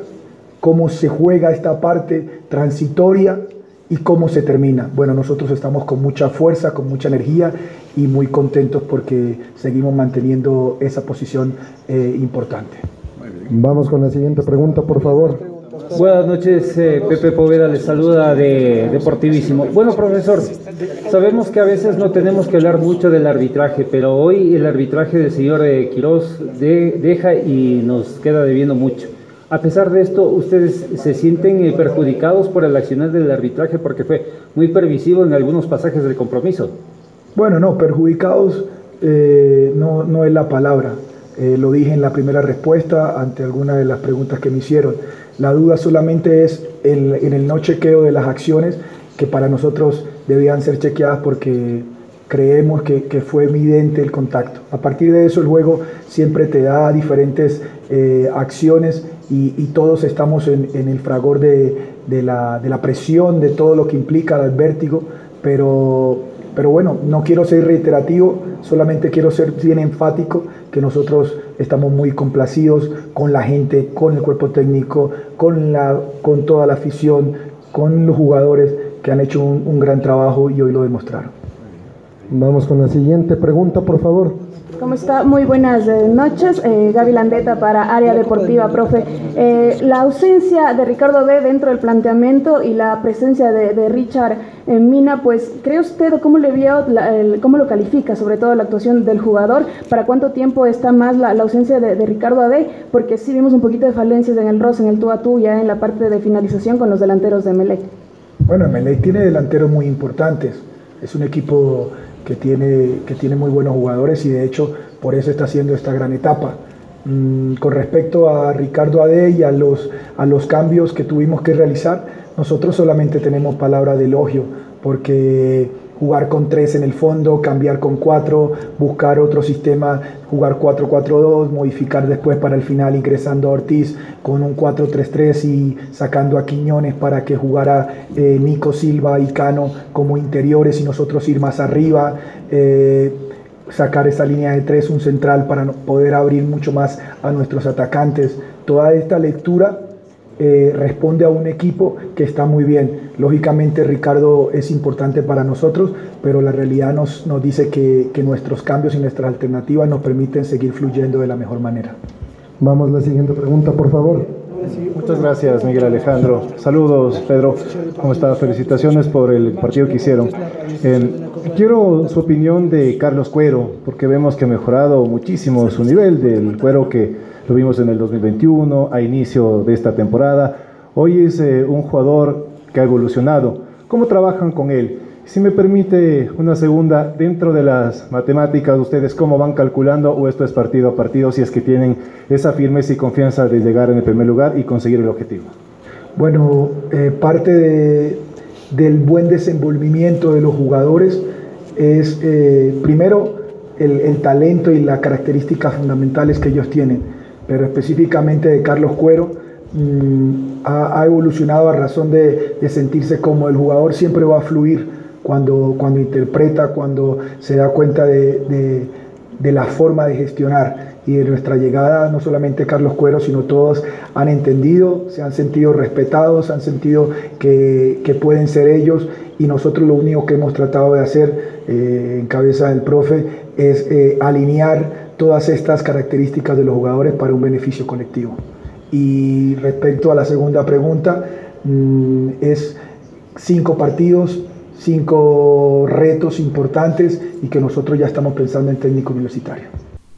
cómo se juega esta parte transitoria y cómo se termina. Bueno, nosotros estamos con mucha fuerza, con mucha energía y muy contentos porque seguimos manteniendo esa posición eh, importante. Vamos con la siguiente pregunta, por favor. Buenas noches, eh, Pepe Poveda les saluda de Deportivísimo. Bueno, profesor, sabemos que a veces no tenemos que hablar mucho del arbitraje, pero hoy el arbitraje del señor eh, Quirós deja y nos queda debiendo mucho. A pesar de esto, ¿ustedes se sienten eh, perjudicados por el accionar del arbitraje porque fue muy permisivo en algunos pasajes del compromiso? Bueno, no, perjudicados no, no es la palabra. lo dije en la primera respuesta ante alguna de las preguntas que me hicieron. La duda solamente es en el no chequeo de las acciones que para nosotros debían ser chequeadas porque creemos que, fue evidente el contacto. A partir de eso el juego siempre te da diferentes eh, acciones y, todos estamos en, el fragor de, la, de, la, presión, de todo lo que implica el vértigo, pero, pero bueno, no quiero ser reiterativo, solamente quiero ser bien enfático que nosotros estamos muy complacidos con la gente, con el cuerpo técnico, con, la, con toda la afición, con los jugadores que han hecho un gran trabajo y hoy lo demostraron. Vamos con la siguiente pregunta, por favor. ¿Cómo está? Muy buenas eh, noches. Eh, Gaby Landeta para Área Deportiva, profe. Eh, la ausencia de Ricardo D dentro del planteamiento y la presencia de, Richard en Mina, pues, ¿cree usted cómo le vio, cómo lo califica, sobre todo la actuación del jugador? ¿Para cuánto tiempo está más la, ausencia de, Ricardo AD? Porque sí vimos un poquito de falencias en el roce, en el tú a tú, ya en la parte de finalización con los delanteros de Melec. Bueno, Melec tiene delanteros muy importantes. Es un equipo que tiene, que tiene muy buenos jugadores y de hecho por eso está haciendo esta gran etapa. Mm, con respecto a Ricardo Ade y a los, a los cambios que tuvimos que realizar, nosotros solamente tenemos palabra de elogio porque jugar con tres en el fondo, cambiar con cuatro, buscar otro sistema, jugar 4-4-2, modificar después para el final ingresando a Ortiz con un 4-3-3 y sacando a Quiñones para que jugara eh, Nico Silva y Cano como interiores y nosotros ir más arriba. Eh, sacar esa línea de tres, un central para poder abrir mucho más a nuestros atacantes. Toda esta lectura eh, responde a un equipo que está muy bien. Lógicamente Ricardo es importante para nosotros, pero la realidad nos, nos dice que, que nuestros cambios y nuestras alternativas nos permiten seguir fluyendo de la mejor manera. Vamos a la siguiente pregunta, por favor. Muchas gracias, Miguel Alejandro. Saludos, Pedro. ¿Cómo está? Felicitaciones por el partido que hicieron. quiero su opinión de Carlos Cuero, porque vemos que ha mejorado muchísimo su nivel del Cuero que lo vimos en el 2021, a inicio de esta temporada. Hoy es eh, un jugador que ha evolucionado. ¿Cómo trabajan con él? Si me permite una segunda, dentro de las matemáticas, ustedes cómo van calculando o esto es partido a partido, si es que tienen esa firmeza y confianza de llegar en el primer lugar y conseguir el objetivo. Bueno, eh, parte del buen desenvolvimiento de los jugadores es eh, primero el, el talento y las características fundamentales que ellos tienen pero específicamente de Carlos Cuero, mm, ha, evolucionado a razón de, sentirse como el jugador siempre va a fluir cuando, cuando interpreta, cuando se da cuenta de, la forma de gestionar. Y de nuestra llegada, no solamente Carlos Cuero, sino todos han entendido, se han sentido respetados, han sentido que, pueden ser ellos y nosotros lo único que hemos tratado de hacer eh, en cabeza del profe es eh, alinear todas estas características de los jugadores para un beneficio colectivo. Y respecto a la segunda pregunta, mm, es cinco partidos, cinco retos importantes y que nosotros ya estamos pensando en técnico universitario.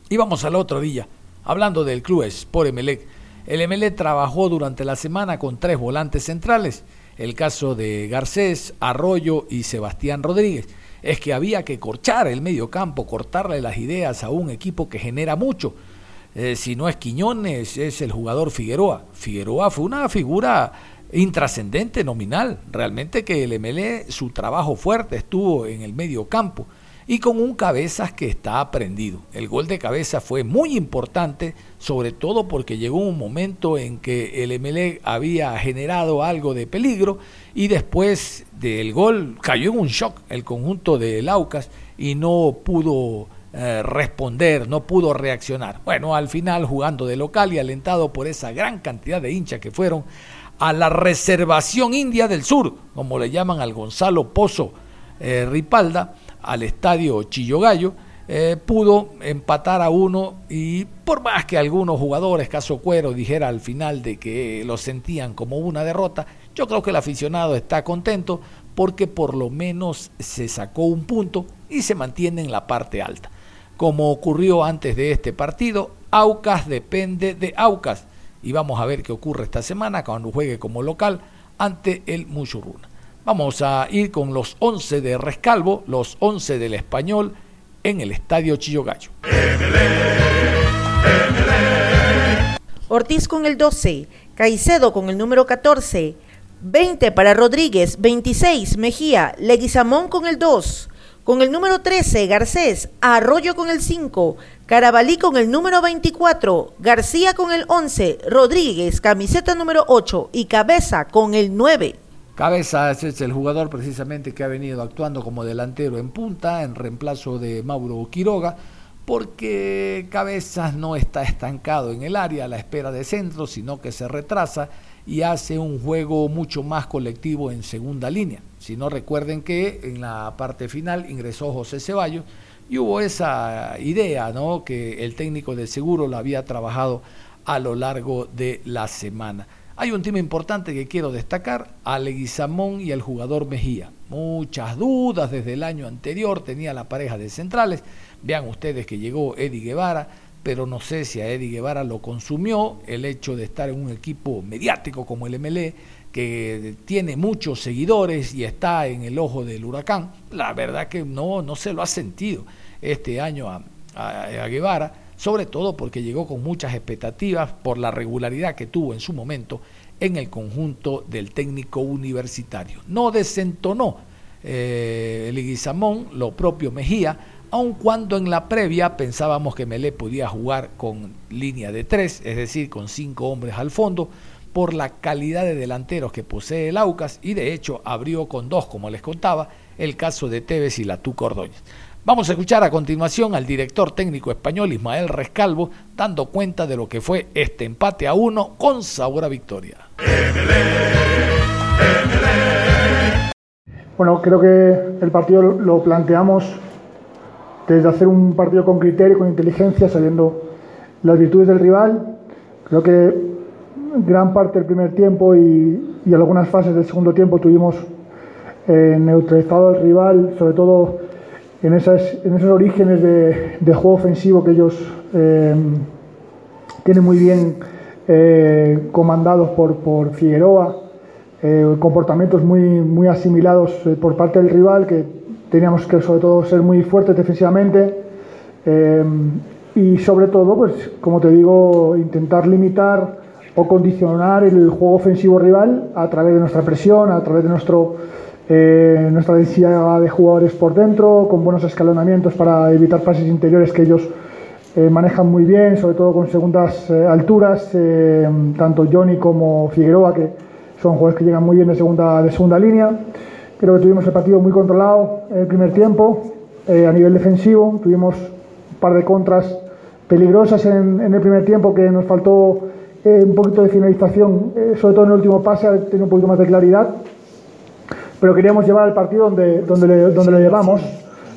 Y vamos al otro día, hablando del club Sport Emelec. El Emelec trabajó durante la semana con tres volantes centrales, el caso de Garcés, Arroyo y Sebastián Rodríguez es que había que corchar el medio campo, cortarle las ideas a un equipo que genera mucho. Eh, si no es Quiñones, es el jugador Figueroa. Figueroa fue una figura intrascendente, nominal. Realmente que el MLE, su trabajo fuerte estuvo en el medio campo y con un cabezas que está aprendido. El gol de cabeza fue muy importante, sobre todo porque llegó un momento en que el MLE había generado algo de peligro y después del gol cayó en un shock el conjunto de Laucas y no pudo eh, responder, no pudo reaccionar. Bueno, al final jugando de local y alentado por esa gran cantidad de hinchas que fueron a la reservación india del sur, como le llaman al Gonzalo Pozo eh, Ripalda, al estadio Chillogallo, eh, pudo empatar a uno y por más que algunos jugadores, caso Cuero, dijera al final de que lo sentían como una derrota, yo creo que el aficionado está contento porque por lo menos se sacó un punto y se mantiene en la parte alta. Como ocurrió antes de este partido, Aucas depende de Aucas y vamos a ver qué ocurre esta semana cuando juegue como local ante el Muchurruna. Vamos a ir con los 11 de Rescalvo, los 11 del Español en el Estadio Chillogallo. Ortiz con el 12, Caicedo con el número 14, 20 para Rodríguez, 26 Mejía, Leguizamón con el 2, con el número 13 Garcés, Arroyo con el 5, Carabalí con el número 24, García con el 11, Rodríguez, camiseta número 8 y Cabeza con el 9. Cabeza es el jugador precisamente que ha venido actuando como delantero en punta en reemplazo de Mauro Quiroga, porque Cabezas no está estancado en el área a la espera de centro, sino que se retrasa y hace un juego mucho más colectivo en segunda línea. Si no recuerden que en la parte final ingresó José Ceballos y hubo esa idea, ¿no? Que el técnico de seguro lo había trabajado a lo largo de la semana. Hay un tema importante que quiero destacar, a Leguizamón y al jugador Mejía. Muchas dudas desde el año anterior tenía la pareja de centrales. Vean ustedes que llegó Eddie Guevara, pero no sé si a Eddie Guevara lo consumió el hecho de estar en un equipo mediático como el MLE, que tiene muchos seguidores y está en el ojo del huracán. La verdad que no, no se lo ha sentido este año a, a Guevara sobre todo porque llegó con muchas expectativas por la regularidad que tuvo en su momento en el conjunto del técnico universitario. No desentonó eh, el Iguizamón, lo propio Mejía, aun cuando en la previa pensábamos que Melé podía jugar con línea de tres, es decir, con cinco hombres al fondo, por la calidad de delanteros que posee el Aucas y de hecho abrió con dos, como les contaba, el caso de Tevez y Latú Cordóñez. Vamos a escuchar a continuación al director técnico español Ismael Rescalvo dando cuenta de lo que fue este empate a uno con sabor a victoria. Bueno, creo que el partido lo planteamos desde hacer un partido con criterio, con inteligencia, sabiendo las virtudes del rival. Creo que gran parte del primer tiempo y, algunas fases del segundo tiempo tuvimos eh, neutralizado al rival, sobre todo en, esas, en esos orígenes de, juego ofensivo que ellos eh, tienen muy bien eh, comandados por, por Figueroa, eh, comportamientos muy, muy asimilados por parte del rival, que teníamos que sobre todo ser muy fuertes defensivamente y sobre todo, pues como te digo, intentar limitar o condicionar el juego ofensivo rival a través de nuestra presión, a través de nuestro eh, nuestra densidad de jugadores por dentro, con buenos escalonamientos para evitar pases interiores que ellos eh, manejan muy bien, sobre todo con segundas eh, alturas, tanto Johnny como Figueroa, que son jugadores que llegan muy bien de segunda, de segunda línea. Creo que tuvimos el partido muy controlado en el primer tiempo, a nivel defensivo, tuvimos un par de contras peligrosas en, en el primer tiempo que nos faltó un poquito de finalización, sobre todo en el último pase, tener un poquito más de claridad pero queríamos llevar el partido donde, donde, le, donde lo llevamos,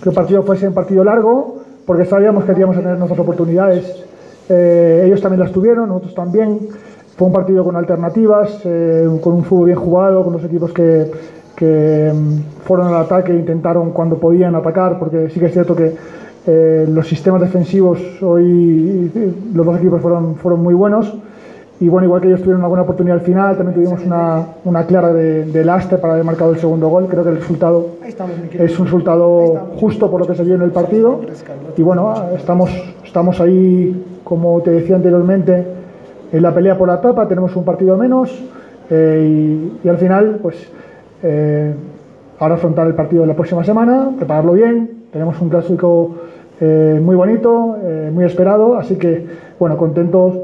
que el partido fuese un partido largo, porque sabíamos que queríamos tener nuestras oportunidades. Eh, ellos también las tuvieron, nosotros también. Fue un partido con alternativas, eh, con un fútbol bien jugado, con los equipos que, que mm, fueron al ataque e intentaron cuando podían atacar, porque sí que es cierto que eh, los sistemas defensivos hoy, los dos equipos fueron, fueron muy buenos. Y bueno, igual que ellos tuvieron una buena oportunidad al final, también tuvimos una, una clara de, de lastre para haber marcado el segundo gol. Creo que el resultado es un resultado justo por lo que se vio en el partido. Y bueno, estamos, estamos ahí, como te decía anteriormente, en la pelea por la tapa, tenemos un partido menos. Eh, y, al final, pues eh, ahora afrontar el partido de la próxima semana, prepararlo bien. Tenemos un clásico eh, muy bonito, muy esperado. Así que, bueno, contentos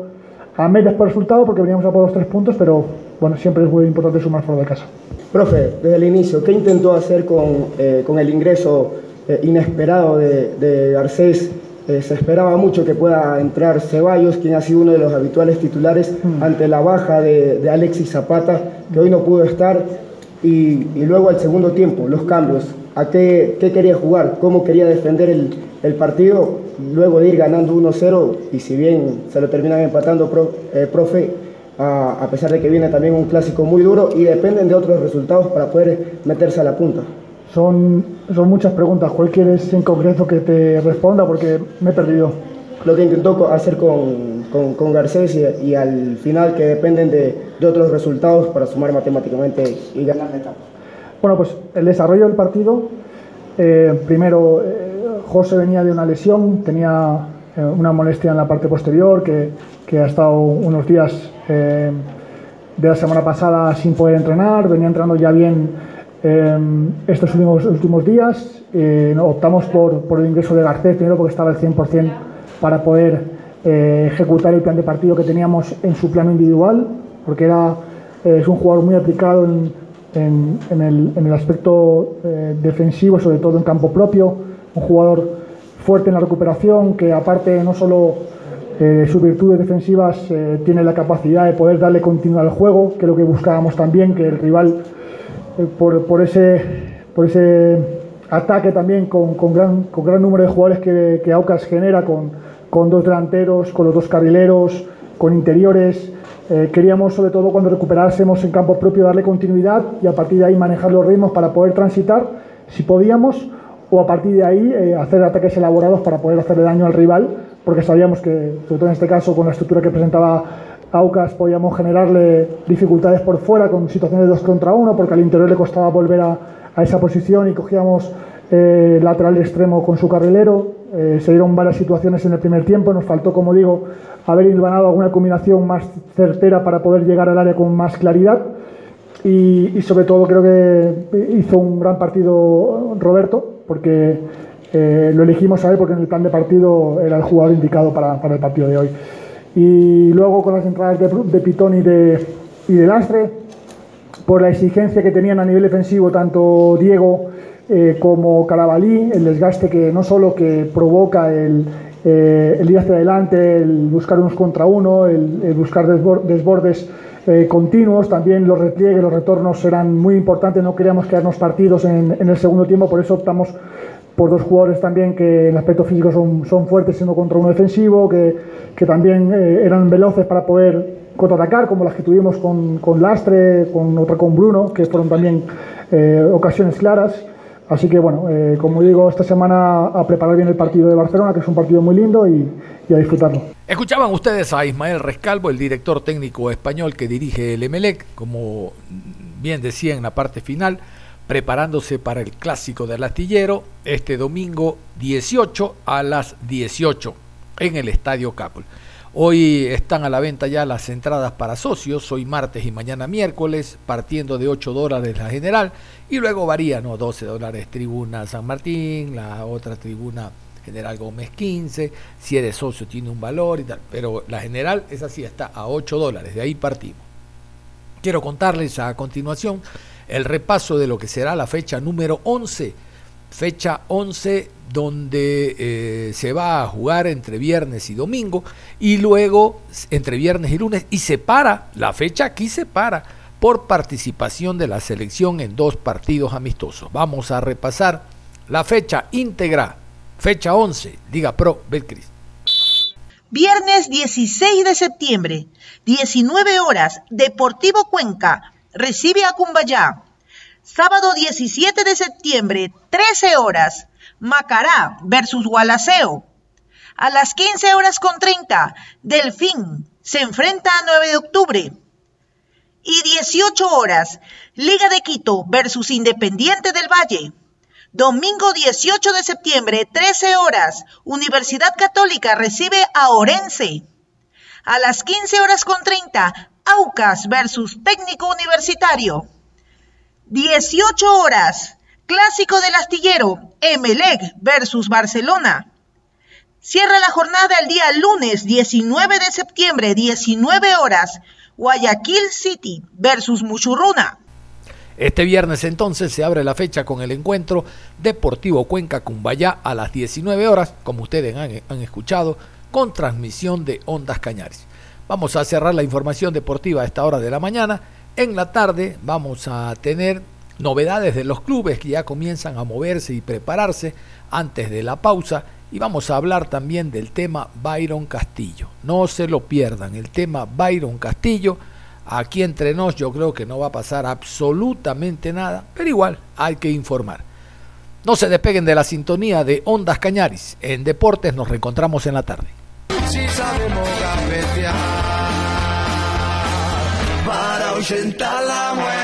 a medias por resultado porque veníamos a por los tres puntos, pero bueno, siempre es muy importante sumar fuera de casa. Profe, desde el inicio, ¿qué intentó hacer con, eh, con el ingreso eh, inesperado de, de Garcés? Eh, se esperaba mucho que pueda entrar Ceballos, quien ha sido uno de los habituales titulares mm. ante la baja de, de, Alexis Zapata, que hoy no pudo estar, y, y luego al segundo tiempo, los cambios. a qué, qué, quería jugar, cómo quería defender el, el, partido, luego de ir ganando 1-0 y si bien se lo terminan empatando, pro, eh, profe, a, a, pesar de que viene también un clásico muy duro y dependen de otros resultados para poder meterse a la punta. Son, son muchas preguntas, ¿cuál quieres en concreto que te responda? Porque me he perdido. Lo que intentó hacer con, con, con Garcés y, y, al final que dependen de, de otros resultados para sumar matemáticamente y ganar la etapa. Bueno, pues el desarrollo del partido, eh, primero eh, José venía de una lesión, tenía eh, una molestia en la parte posterior que, que ha estado unos días eh, de la semana pasada sin poder entrenar, venía entrando ya bien eh, estos últimos, últimos días, optamos por, el ingreso de Garcés, primero porque estaba al 100% para poder ejecutar el plan de partido que teníamos en su plano individual, porque era, es un jugador muy aplicado en el, en el, aspecto eh, defensivo, sobre todo en campo propio, un jugador fuerte en la recuperación, que aparte no solo eh, sus virtudes defensivas eh, tiene la capacidad de poder darle continuidad al juego, que es lo que buscábamos también, que el rival eh, por, por, ese, por ese ataque también con, con, gran, con gran número de jugadores que, que Aucas genera, con, con dos delanteros, con los dos carrileros, con interiores, eh, queríamos, sobre todo cuando recuperásemos en campo propio, darle continuidad y a partir de ahí manejar los ritmos para poder transitar, si podíamos, o a partir de ahí eh, hacer ataques elaborados para poder hacerle daño al rival, porque sabíamos que, sobre todo en este caso, con la estructura que presentaba Aucas, podíamos generarle dificultades por fuera con situaciones de dos contra uno, porque al interior le costaba volver a, a esa posición y cogíamos eh, lateral extremo con su carrilero. Eh, se dieron varias situaciones en el primer tiempo, nos faltó, como digo, haber hilvanado alguna combinación más certera para poder llegar al área con más claridad. Y, y sobre todo creo que hizo un gran partido Roberto, porque eh, lo elegimos a él porque en el plan de partido era el jugador indicado para, para el partido de hoy. Y luego con las entradas de, de Pitón y de, y de Lastre, por la exigencia que tenían a nivel defensivo tanto Diego eh, como Carabalí, el desgaste que no solo que provoca el, eh, el ir hacia adelante, el buscar unos contra uno, el, el buscar desbordes eh, continuos, también los repliegues, los retornos serán muy importantes, no queríamos quedarnos partidos en, el segundo tiempo, por eso optamos por dos jugadores también que en aspecto físico son, son fuertes siendo contra uno defensivo, que, que también eh, eran veloces para poder contraatacar, como las que tuvimos con, con Lastre, con otra con Bruno, que fueron también eh, ocasiones claras. Así que bueno, eh, como digo, esta semana a preparar bien el partido de Barcelona, que es un partido muy lindo y, a disfrutarlo. Escuchaban ustedes a Ismael Rescalvo, el director técnico español que dirige el Emelec, como bien decía en la parte final, preparándose para el clásico del astillero este domingo 18 a las 18 en el Estadio Capul. Hoy están a la venta ya las entradas para socios, hoy martes y mañana miércoles, partiendo de 8 dólares la general, y luego varía, ¿no? 12 dólares tribuna San Martín, la otra tribuna General Gómez 15, si eres socio tiene un valor y tal, pero la general es así, está a 8 dólares, de ahí partimos. Quiero contarles a continuación el repaso de lo que será la fecha número 11, fecha 11 donde eh, se va a jugar entre viernes y domingo y luego entre viernes y lunes y se para, la fecha aquí se para por participación de la selección en dos partidos amistosos. Vamos a repasar la fecha íntegra, fecha 11, Liga Pro Betcris. Viernes 16 de septiembre, 19 horas, Deportivo Cuenca recibe a Cumbayá. Sábado 17 de septiembre, 13 horas, Macará versus Gualaceo. A las 15 horas con 30, Delfín se enfrenta a 9 de octubre. Y 18 horas, Liga de Quito versus Independiente del Valle. Domingo 18 de septiembre, 13 horas, Universidad Católica recibe a Orense. A las 15 horas con 30, Aucas versus Técnico Universitario. 18 horas, Clásico del Astillero, Emelec versus Barcelona. Cierra la jornada el día lunes 19 de septiembre, 19 horas, Guayaquil City versus Muchurruna. Este viernes entonces se abre la fecha con el encuentro Deportivo Cuenca Cumbayá a las 19 horas, como ustedes han, han escuchado, con transmisión de Ondas Cañares. Vamos a cerrar la información deportiva a esta hora de la mañana. En la tarde vamos a tener novedades de los clubes que ya comienzan a moverse y prepararse antes de la pausa y vamos a hablar también del tema Byron Castillo. No se lo pierdan, el tema Byron Castillo. Aquí entre nos yo creo que no va a pasar absolutamente nada, pero igual hay que informar. No se despeguen de la sintonía de Ondas Cañaris. En Deportes nos reencontramos en la tarde. Para la